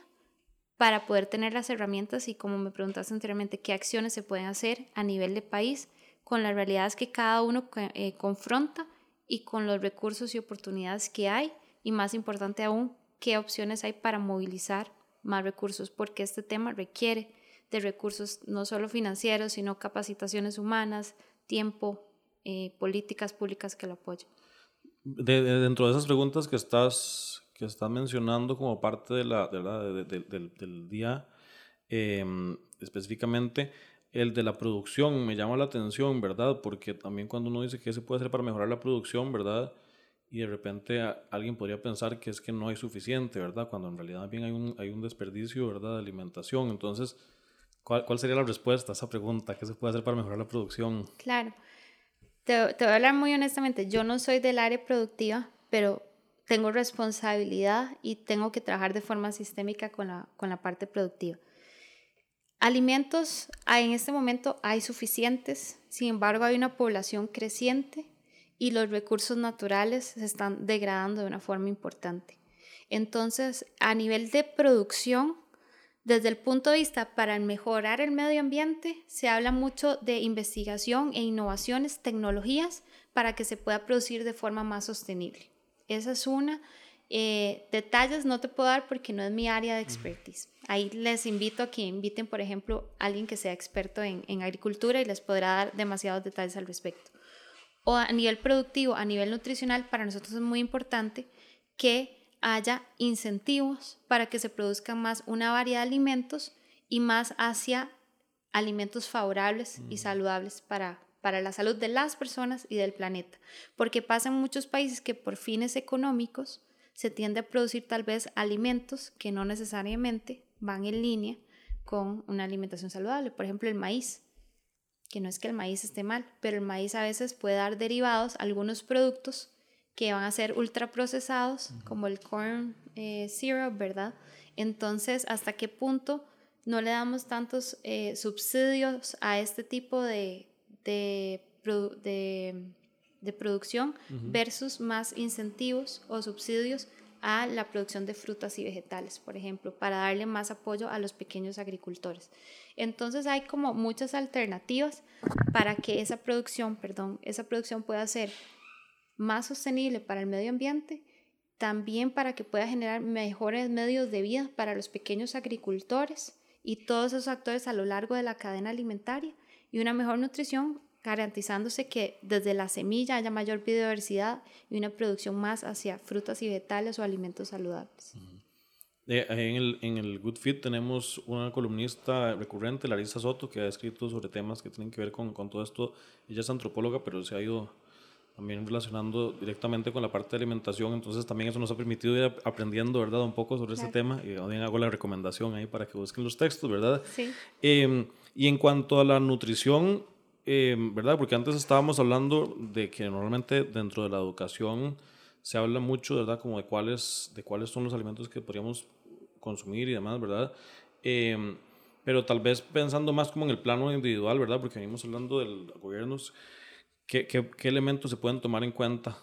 para poder tener las herramientas y como me preguntaste anteriormente, qué acciones se pueden hacer a nivel de país con las realidades que cada uno eh, confronta y con los recursos y oportunidades que hay y más importante aún, qué opciones hay para movilizar más recursos, porque este tema requiere de recursos no solo financieros, sino capacitaciones humanas, tiempo, eh, políticas públicas que lo apoyen. De, dentro de esas preguntas que estás, que estás mencionando como parte de la, del, día, em, específicamente el de la producción, me llama la atención, ¿verdad? Porque también cuando uno dice que se puede hacer para mejorar la producción, ¿verdad? Y de repente alguien podría pensar que es que no hay suficiente, ¿verdad? Cuando en realidad bien hay un, hay un desperdicio, ¿verdad? De alimentación. Entonces, ¿cuál, ¿cuál sería la respuesta a esa pregunta? ¿Qué se puede hacer para mejorar la producción? Claro. Te, voy a hablar muy honestamente, yo no soy del área productiva, pero tengo responsabilidad y tengo que trabajar de forma sistémica con la, con la parte productiva. Alimentos en este momento hay suficientes, sin embargo hay una población creciente y los recursos naturales se están degradando de una forma importante. Entonces, a nivel de producción, desde el punto de vista para mejorar el medio ambiente, se habla mucho de investigación e innovaciones, tecnologías, para que se pueda producir de forma más sostenible. Esa es una. Eh, detalles no te puedo dar porque no es mi área de expertise. Ahí les invito a que inviten, por ejemplo, a alguien que sea experto en, en agricultura y les podrá dar demasiados detalles al respecto. O a nivel productivo, a nivel nutricional, para nosotros es muy importante que haya incentivos para que se produzcan más una variedad de alimentos y más hacia alimentos favorables y saludables para, para la salud de las personas y del planeta. Porque pasa en muchos países que por fines económicos se tiende a producir tal vez alimentos que no necesariamente van en línea con una alimentación saludable. Por ejemplo, el maíz, que no es que el maíz esté mal, pero el maíz a veces puede dar derivados, algunos productos que van a ser ultraprocesados, como el corn eh, syrup, ¿verdad? Entonces, ¿hasta qué punto no le damos tantos eh, subsidios a este tipo de, de, de producción versus más incentivos o subsidios a la producción de frutas y vegetales, por ejemplo, para darle más apoyo a los pequeños agricultores. Entonces hay como muchas alternativas para que esa producción, perdón, esa producción pueda ser más sostenible para el medio ambiente, también para que pueda generar mejores medios de vida para los pequeños agricultores y todos esos actores a lo largo de la cadena alimentaria y una mejor nutrición garantizándose que desde la semilla haya mayor biodiversidad y una producción más hacia frutas y vegetales o alimentos saludables. Eh, en, el, en el Good Fit tenemos una columnista recurrente, Larisa Soto, que ha escrito sobre temas que tienen que ver con, con todo esto. Ella es antropóloga, pero se ha ido también relacionando directamente con la parte de alimentación, entonces también eso nos ha permitido ir aprendiendo, ¿verdad? Un poco sobre este tema y también hago la recomendación ahí para que busquen los textos, ¿verdad? Sí. Eh, y en cuanto a la nutrición, eh, ¿verdad? Porque antes estábamos hablando de que normalmente dentro de la educación se habla mucho, ¿verdad? Como de cuáles, de cuáles son los alimentos que podríamos consumir y demás, ¿verdad? Eh, pero tal vez pensando más como en el plano individual, ¿verdad? Porque venimos hablando del gobierno, ¿qué, qué, qué elementos se pueden tomar en cuenta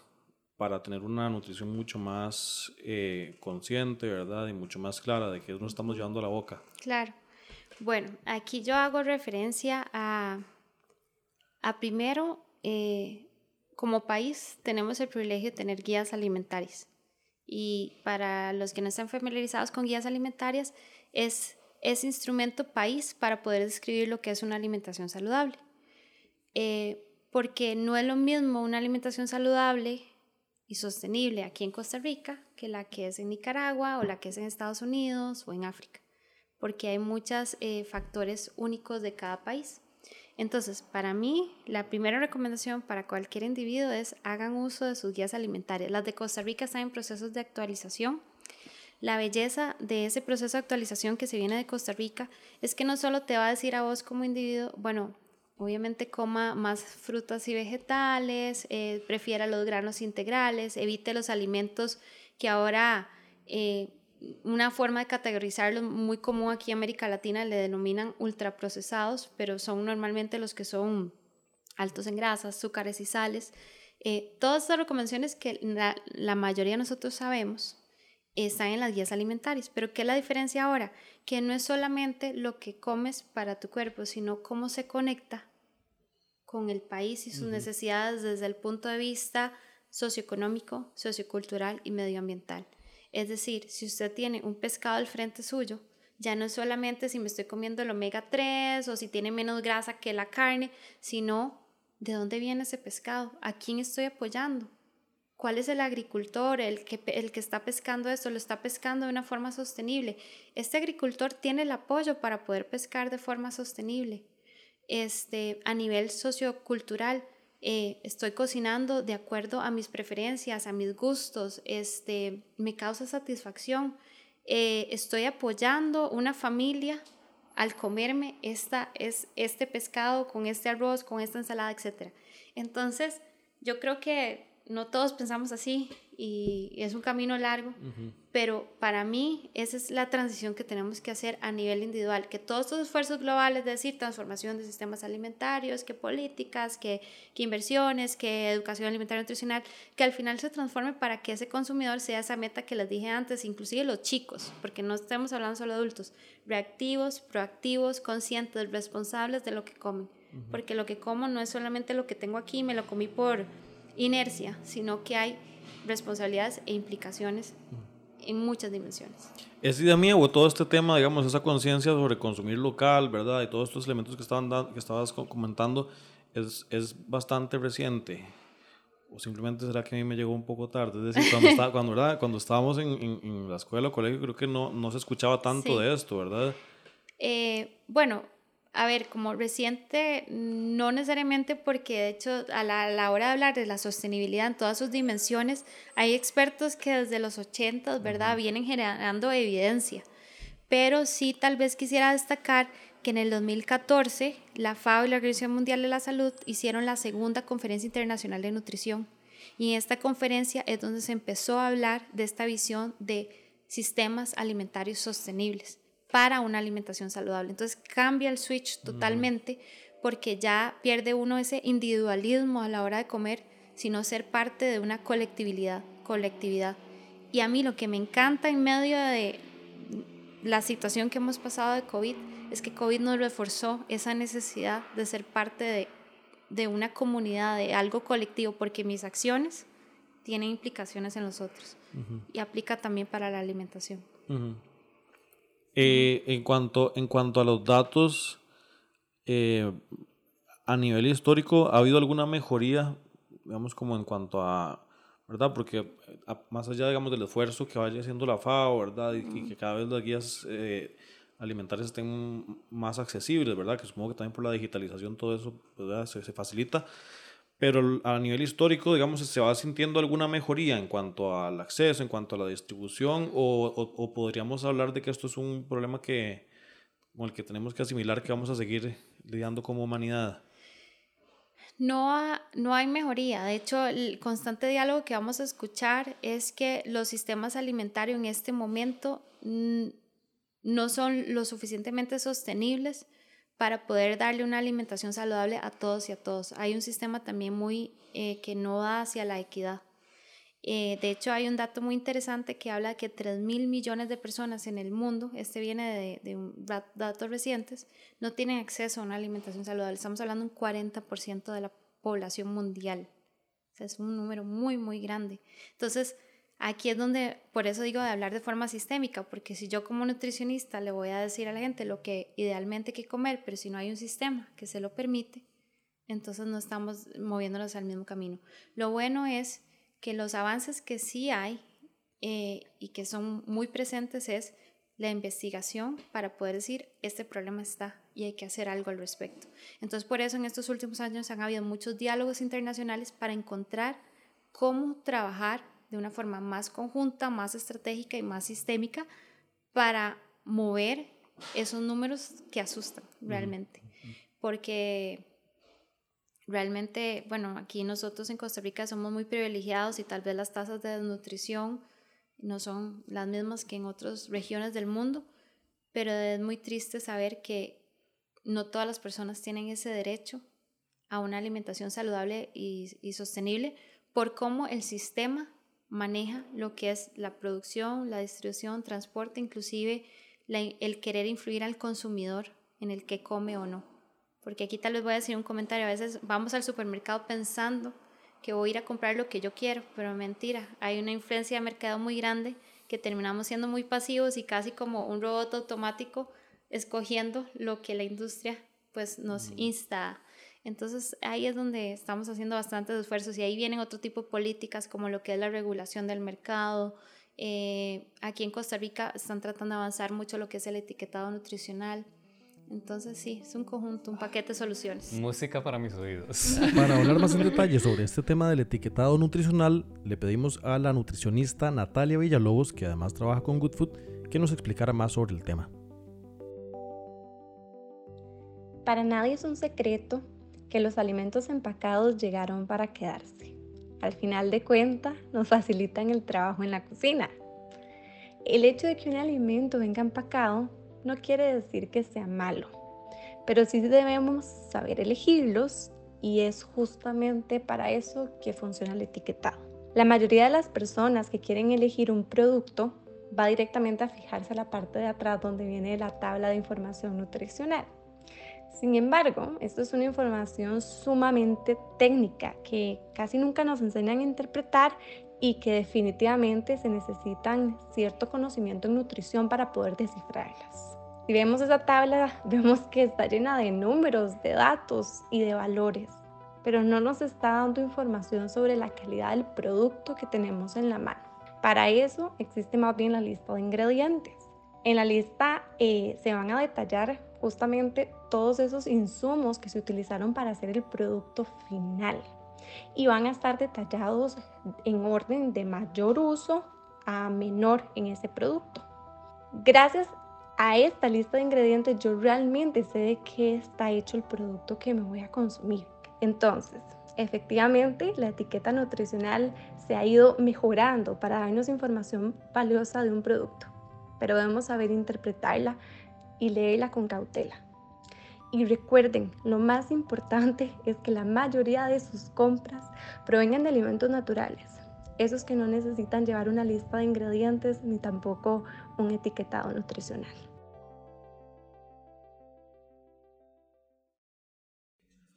para tener una nutrición mucho más eh, consciente, ¿verdad? Y mucho más clara de qué nos estamos llevando a la boca. Claro. Bueno, aquí yo hago referencia a a primero, eh, como país tenemos el privilegio de tener guías alimentarias. Y para los que no están familiarizados con guías alimentarias, es ese instrumento país para poder describir lo que es una alimentación saludable. Eh, porque no es lo mismo una alimentación saludable y sostenible aquí en Costa Rica que la que es en Nicaragua o la que es en Estados Unidos o en África, porque hay muchos eh, factores únicos de cada país. Entonces, para mí, la primera recomendación para cualquier individuo es hagan uso de sus guías alimentarias. Las de Costa Rica están en procesos de actualización. La belleza de ese proceso de actualización que se viene de Costa Rica es que no solo te va a decir a vos como individuo, bueno, obviamente coma más frutas y vegetales, eh, prefiera los granos integrales, evite los alimentos que ahora... Eh, una forma de categorizarlos muy común aquí en América Latina le denominan ultraprocesados, pero son normalmente los que son altos en grasas, azúcares y sales. Eh, todas estas recomendaciones que la, mayoría de nosotros sabemos están en las guías alimentarias, pero ¿qué es la diferencia ahora? Que no es solamente lo que comes para tu cuerpo, sino cómo se conecta con el país y sus necesidades desde el punto de vista socioeconómico, sociocultural y medioambiental. Es decir, si usted tiene un pescado al frente suyo, ya no es solamente si me estoy comiendo el omega 3 o si tiene menos grasa que la carne, sino de dónde viene ese pescado, a quién estoy apoyando, cuál es el agricultor, el que, el que está pescando esto, lo está pescando de una forma sostenible. Este agricultor tiene el apoyo para poder pescar de forma sostenible. Este, a nivel sociocultural, eh, estoy cocinando de acuerdo a mis preferencias, a mis gustos, este, me causa satisfacción, eh, estoy apoyando una familia al comerme esta, es, este pescado con este arroz, con esta ensalada, etc. Entonces, yo creo que no todos pensamos así y es un camino largo, pero para mí esa es la transición que tenemos que hacer a nivel individual, que todos estos esfuerzos globales, es decir, transformación de sistemas alimentarios, que políticas, que, que inversiones, que educación alimentaria nutricional, que al final se transforme para que ese consumidor sea esa meta que les dije antes, inclusive los chicos, porque no estamos hablando solo de adultos, reactivos, proactivos, conscientes, responsables de lo que comen, porque lo que como no es solamente lo que tengo aquí, me lo comí por inercia, sino que hay responsabilidades e implicaciones en muchas dimensiones. Es idea mía o todo este tema, digamos, esa conciencia sobre consumir local, ¿verdad? Y todos estos elementos que, estaban que estabas comentando, es, es bastante reciente. O simplemente será que a mí me llegó un poco tarde. Es decir, cuando, estaba, cuando, ¿verdad? cuando estábamos en, en, la escuela o colegio, creo que no, no se escuchaba tanto de esto, ¿verdad? Eh, bueno, a ver, como reciente, no necesariamente porque de hecho a la, hora de hablar de la sostenibilidad en todas sus dimensiones, hay expertos que desde los 80, ¿verdad?, vienen generando evidencia. Pero sí tal vez quisiera destacar que en el 2014 la FAO y la Organización Mundial de la Salud hicieron la segunda conferencia internacional de nutrición. Y en esta conferencia es donde se empezó a hablar de esta visión de sistemas alimentarios sostenibles para una alimentación saludable. Entonces cambia el switch totalmente porque ya pierde uno ese individualismo a la hora de comer, sino ser parte de una colectividad, colectividad. Y a mí lo que me encanta en medio de la situación que hemos pasado de COVID es que COVID nos reforzó esa necesidad de ser parte de, de una comunidad, de algo colectivo, porque mis acciones tienen implicaciones en los otros y aplica también para la alimentación. Eh, en, cuanto, en cuanto a los datos, eh, a nivel histórico, ¿ha habido alguna mejoría, digamos, como en cuanto a, ¿verdad? Porque eh, más allá, digamos, del esfuerzo que vaya haciendo la FAO, ¿verdad? Y, que cada vez las guías alimentarias estén más accesibles, ¿verdad? Que supongo que también por la digitalización todo eso Se, se, facilita. Pero a nivel histórico, digamos, ¿se va sintiendo alguna mejoría en cuanto al acceso, en cuanto a la distribución? ¿O, o, podríamos hablar de que esto es un problema que, con el que tenemos que asimilar que vamos a seguir lidiando como humanidad? No, no hay mejoría. De hecho, el constante diálogo que vamos a escuchar es que los sistemas alimentarios en este momento no son lo suficientemente sostenibles para poder darle una alimentación saludable a todos y a todos. Hay un sistema también muy eh, que no va hacia la equidad. Eh, de hecho, hay un dato muy interesante que habla de que 3 mil millones de personas en el mundo, este viene de, de datos recientes, no tienen acceso a una alimentación saludable. Estamos hablando un 40% de la población mundial. es un número muy, muy grande. Entonces, Aquí es donde, por eso digo de hablar de forma sistémica, porque si yo como nutricionista le voy a decir a la gente lo que idealmente hay que comer, pero si no hay un sistema que se lo permite, entonces no estamos moviéndonos al mismo camino. Lo bueno es que los avances que sí hay eh, y que son muy presentes es la investigación para poder decir, este problema está y hay que hacer algo al respecto. Entonces, por eso en estos últimos años han habido muchos diálogos internacionales para encontrar cómo trabajar de una forma más conjunta, más estratégica y más sistémica para mover esos números que asustan realmente. Porque realmente, bueno, aquí nosotros en Costa Rica somos muy privilegiados y tal vez las tasas de desnutrición no son las mismas que en otras regiones del mundo, pero es muy triste saber que no todas las personas tienen ese derecho a una alimentación saludable y, y sostenible por cómo el sistema maneja lo que es la producción, la distribución, transporte, inclusive el querer influir al consumidor en el que come o no. Porque aquí tal vez voy a decir un comentario, a veces vamos al supermercado pensando que voy a ir a comprar lo que yo quiero, pero mentira, hay una influencia de mercado muy grande que terminamos siendo muy pasivos y casi como un robot automático escogiendo lo que la industria pues nos insta entonces ahí es donde estamos haciendo bastantes esfuerzos y ahí vienen otro tipo de políticas como lo que es la regulación del mercado. Eh, aquí en Costa Rica están tratando de avanzar mucho lo que es el etiquetado nutricional. Entonces sí, es un conjunto, un paquete de soluciones. Música para mis oídos. Para hablar más en detalle sobre este tema del etiquetado nutricional, le pedimos a la nutricionista Natalia Villalobos, que además trabaja con Good Food, que nos explicara más sobre el tema. Para nadie es un secreto que los alimentos empacados llegaron para quedarse. Al final de cuentas, nos facilitan el trabajo en la cocina. El hecho de que un alimento venga empacado no quiere decir que sea malo, pero sí debemos saber elegirlos y es justamente para eso que funciona el etiquetado. La mayoría de las personas que quieren elegir un producto va directamente a fijarse a la parte de atrás donde viene la tabla de información nutricional. Sin embargo, esto es una información sumamente técnica que casi nunca nos enseñan a interpretar y que definitivamente se necesitan cierto conocimiento en nutrición para poder descifrarlas. Si vemos esa tabla, vemos que está llena de números, de datos y de valores, pero no nos está dando información sobre la calidad del producto que tenemos en la mano. Para eso existe más bien la lista de ingredientes. En la lista eh, se van a detallar justamente todos esos insumos que se utilizaron para hacer el producto final y van a estar detallados en orden de mayor uso a menor en ese producto. Gracias a esta lista de ingredientes yo realmente sé de qué está hecho el producto que me voy a consumir. Entonces, efectivamente, la etiqueta nutricional se ha ido mejorando para darnos información valiosa de un producto, pero debemos saber interpretarla y léela con cautela. Y recuerden, lo más importante es que la mayoría de sus compras provengan de alimentos naturales, esos que no necesitan llevar una lista de ingredientes ni tampoco un etiquetado nutricional.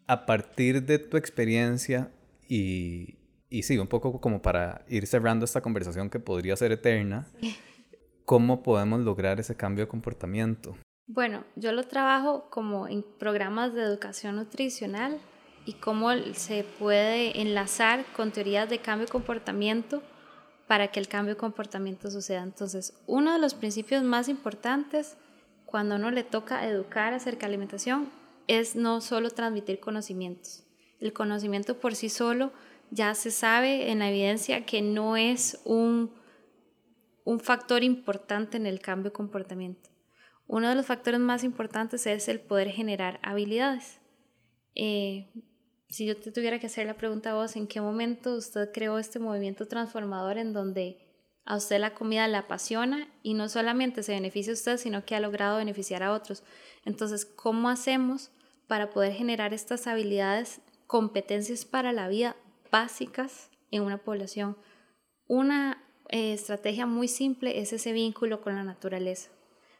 A partir de tu experiencia y, y sí, un poco como para ir cerrando esta conversación que podría ser eterna, ¿cómo podemos lograr ese cambio de comportamiento? Bueno, yo lo trabajo como en programas de educación nutricional y cómo se puede enlazar con teorías de cambio de comportamiento para que el cambio de comportamiento suceda. Entonces, uno de los principios más importantes cuando uno le toca educar acerca de alimentación es no solo transmitir conocimientos. El conocimiento por sí solo ya se sabe en la evidencia que no es un, un factor importante en el cambio de comportamiento. Uno de los factores más importantes es el poder generar habilidades. Eh, si yo te tuviera que hacer la pregunta a vos, ¿en qué momento usted creó este movimiento transformador en donde a usted la comida le apasiona y no solamente se beneficia usted, sino que ha logrado beneficiar a otros? Entonces, ¿cómo hacemos para poder generar estas habilidades, competencias para la vida básicas en una población? Una eh, estrategia muy simple es ese vínculo con la naturaleza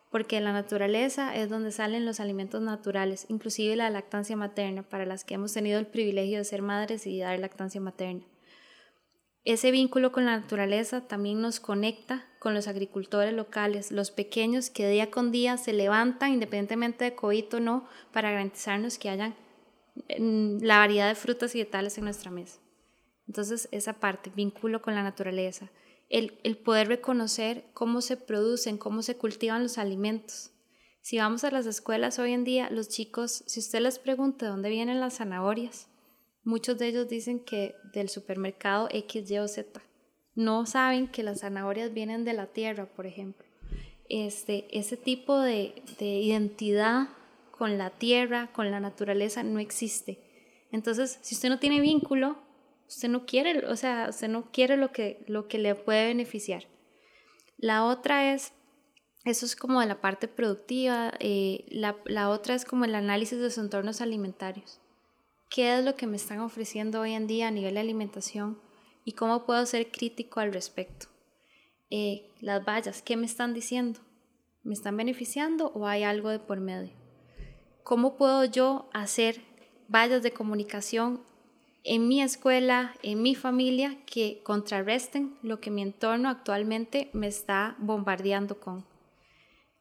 porque la naturaleza es donde salen los alimentos naturales, inclusive la lactancia materna, para las que hemos tenido el privilegio de ser madres y dar lactancia materna. Ese vínculo con la naturaleza también nos conecta con los agricultores locales, los pequeños que día con día se levantan, independientemente de COVID o no, para garantizarnos que haya mm, la variedad de frutas y vegetales en nuestra mesa. Entonces, esa parte, vínculo con la naturaleza el, poder reconocer cómo se producen, cómo se cultivan los alimentos. Si vamos a las escuelas hoy en día, los chicos, si usted les pregunta de dónde vienen las zanahorias, muchos de ellos dicen que del supermercado X, Y o Z. No saben que las zanahorias vienen de la tierra, por ejemplo. Este, ese tipo de, de identidad con la tierra, con la naturaleza, no existe. Entonces, si usted no tiene vínculo Usted no quiere, o sea, usted no quiere lo que, lo que le puede beneficiar. La otra es, eso es como de la parte productiva, eh, la, la otra es como el análisis de sus entornos alimentarios. ¿Qué es lo que me están ofreciendo hoy en día a nivel de alimentación y cómo puedo ser crítico al respecto? Eh, las vallas, ¿qué me están diciendo? ¿Me están beneficiando o hay algo de por medio? ¿Cómo puedo yo hacer vallas de comunicación en mi escuela, en mi familia, que contrarresten lo que mi entorno actualmente me está bombardeando con.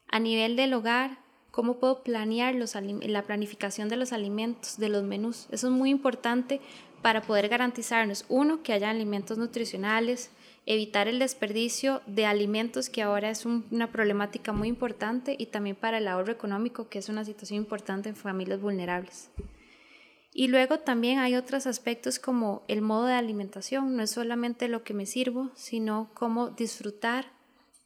A nivel del hogar, ¿cómo puedo planear la planificación de los alimentos, de los menús? Eso es muy importante para poder garantizarnos, uno, que haya alimentos nutricionales, evitar el desperdicio de alimentos, que ahora es una problemática muy importante, y también para el ahorro económico, que es una situación importante en familias vulnerables. Y luego también hay otros aspectos como el modo de alimentación, no es solamente lo que me sirvo, sino cómo disfrutar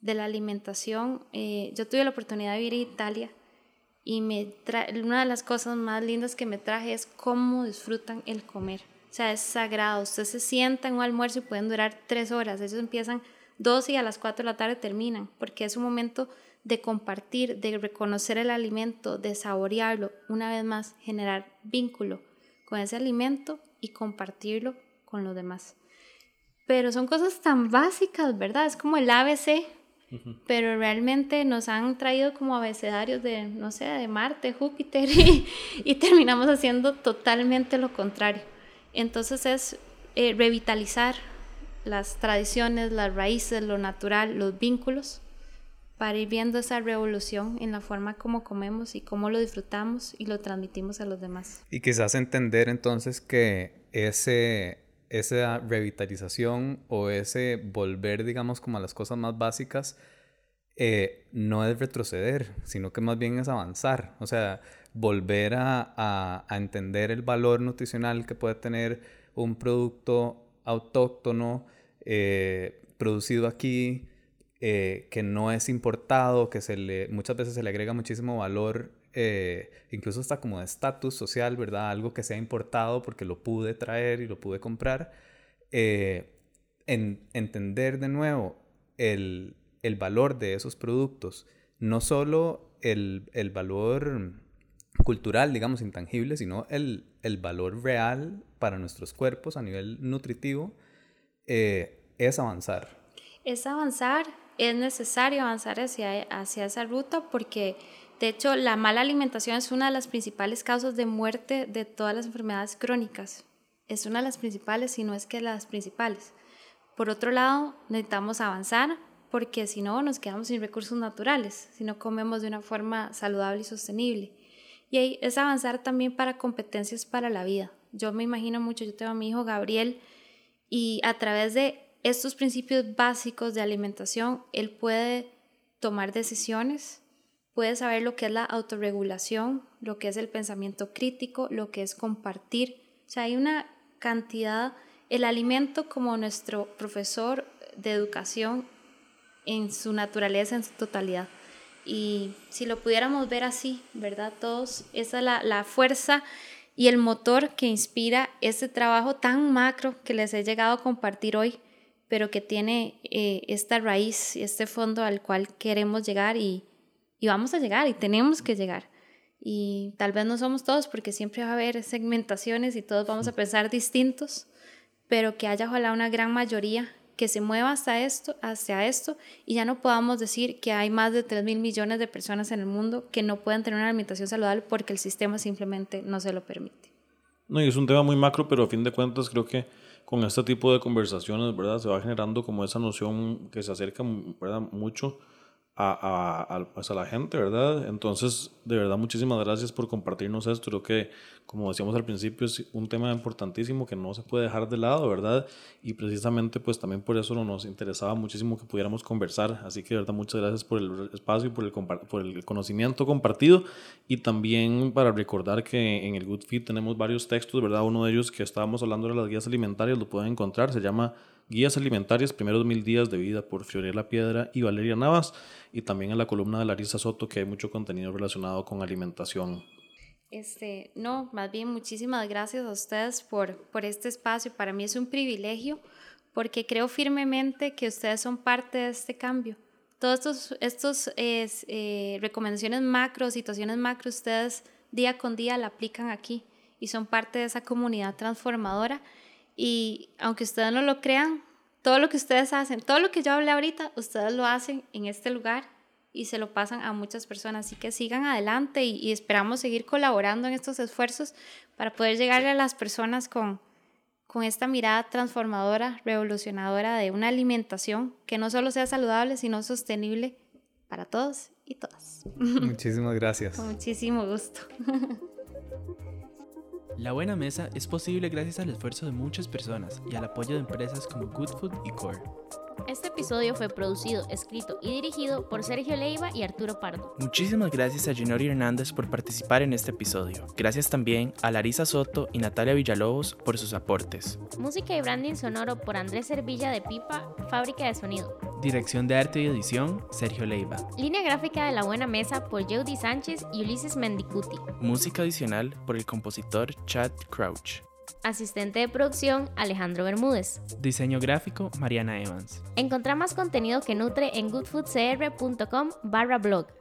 de la alimentación. Eh, yo tuve la oportunidad de vivir en Italia y me una de las cosas más lindas que me traje es cómo disfrutan el comer. O sea, es sagrado. Usted se sienta en un almuerzo y pueden durar tres horas. Ellos empiezan dos y a las cuatro de la tarde terminan, porque es un momento de compartir, de reconocer el alimento, de saborearlo, una vez más, generar vínculo con ese alimento y compartirlo con los demás. Pero son cosas tan básicas, ¿verdad? Es como el ABC, pero realmente nos han traído como abecedarios de, no sé, de Marte, Júpiter, y, terminamos haciendo totalmente lo contrario. Entonces es eh, revitalizar las tradiciones, las raíces, lo natural, los vínculos, para ir viendo esa revolución en la forma como comemos y cómo lo disfrutamos y lo transmitimos a los demás. Y quizás entender entonces que ese, esa revitalización o ese volver, digamos, como a las cosas más básicas, eh, no es retroceder, sino que más bien es avanzar. O sea, volver a, a entender el valor nutricional que puede tener un producto autóctono, eh, producido aquí, eh, que no es importado, que se le, muchas veces se le agrega muchísimo valor, eh, incluso hasta como de estatus social, ¿verdad? Algo que sea importado porque lo pude traer y lo pude comprar. Eh, en, entender de nuevo el, valor de esos productos, no solo el, valor cultural, digamos, intangible, sino el, el valor real para nuestros cuerpos a nivel nutritivo, eh, es avanzar. Es avanzar, es necesario avanzar hacia, hacia esa ruta porque de hecho la mala alimentación es una de las principales causas de muerte de todas las enfermedades crónicas. Es una de las principales, si no es que las principales. Por otro lado, necesitamos avanzar porque si no nos quedamos sin recursos naturales, si no comemos de una forma saludable y sostenible. Y ahí es avanzar también para competencias para la vida. Yo me imagino mucho, yo tengo a mi hijo Gabriel y a través de estos principios básicos de alimentación, él puede tomar decisiones, puede saber lo que es la autorregulación, lo que es el pensamiento crítico, lo que es compartir. O sea, hay una cantidad, el alimento como nuestro profesor de educación en su naturaleza, en su totalidad. Y si lo pudiéramos ver así, ¿verdad? Todos, esa es la, la fuerza y el motor que inspira este trabajo tan macro que les he llegado a compartir hoy, pero que tiene eh, esta raíz este fondo al cual queremos llegar y, y vamos a llegar y tenemos que llegar. Y tal vez no somos todos porque siempre va a haber segmentaciones y todos vamos a pensar distintos, pero que haya ojalá una gran mayoría que se mueva hasta esto, hacia esto y ya no podamos decir que hay más de 3 mil millones de personas en el mundo que no pueden tener una alimentación saludable porque el sistema simplemente no se lo permite. No, y es un tema muy macro, pero a fin de cuentas creo que con este tipo de conversaciones, ¿verdad? Se va generando como esa noción que se acerca, ¿verdad? Mucho a, a, pues, a, la gente, ¿verdad? Entonces, de verdad, muchísimas gracias por compartirnos esto. Creo que, como decíamos al principio, es un tema importantísimo que no se puede dejar de lado, ¿verdad? Y precisamente, pues también por eso nos interesaba muchísimo que pudiéramos conversar. Así que, de verdad, muchas gracias por el espacio y por el, conocimiento compartido. Y también para recordar que en el Good Fit tenemos varios textos, ¿verdad? Uno de ellos que estábamos hablando de las guías alimentarias, lo pueden encontrar, se llama Guías Alimentarias, primeros mil días de vida por Fiorella Piedra y Valeria Navas, y también en la columna de Larisa Soto, que hay mucho contenido relacionado con alimentación. Este, no, más bien muchísimas gracias a ustedes por, por este espacio. Para mí es un privilegio porque creo firmemente que ustedes son parte de este cambio. Todos estos, estos eh, recomendaciones macro, situaciones macro, ustedes día con día la aplican aquí y son parte de esa comunidad transformadora y aunque ustedes no lo crean, todo lo que ustedes hacen, todo lo que yo hablé ahorita, ustedes lo hacen en este lugar y se lo pasan a muchas personas. Así que sigan adelante y, esperamos seguir colaborando en estos esfuerzos para poder llegarle a las personas con, con esta mirada transformadora, revolucionadora de una alimentación que no solo sea saludable, sino sostenible para todos y todas. Muchísimas gracias. Con muchísimo gusto. La buena mesa es posible gracias al esfuerzo de muchas personas y al apoyo de empresas como Good Food y Core. Este episodio fue producido, escrito y dirigido por Sergio Leiva y Arturo Pardo. Muchísimas gracias a Ginori Hernández por participar en este episodio. Gracias también a Larisa Soto y Natalia Villalobos por sus aportes. Música y branding sonoro por Andrés Servilla de Pipa, Fábrica de Sonido. Dirección de arte y edición, Sergio Leiva. Línea gráfica de La Buena Mesa por Jody Sánchez y Ulises Mendicuti. Música adicional por el compositor Chad Crouch. Asistente de producción, Alejandro Bermúdez. Diseño gráfico, Mariana Evans. Encontrá más contenido que nutre en goodfoodcr.com barra blog.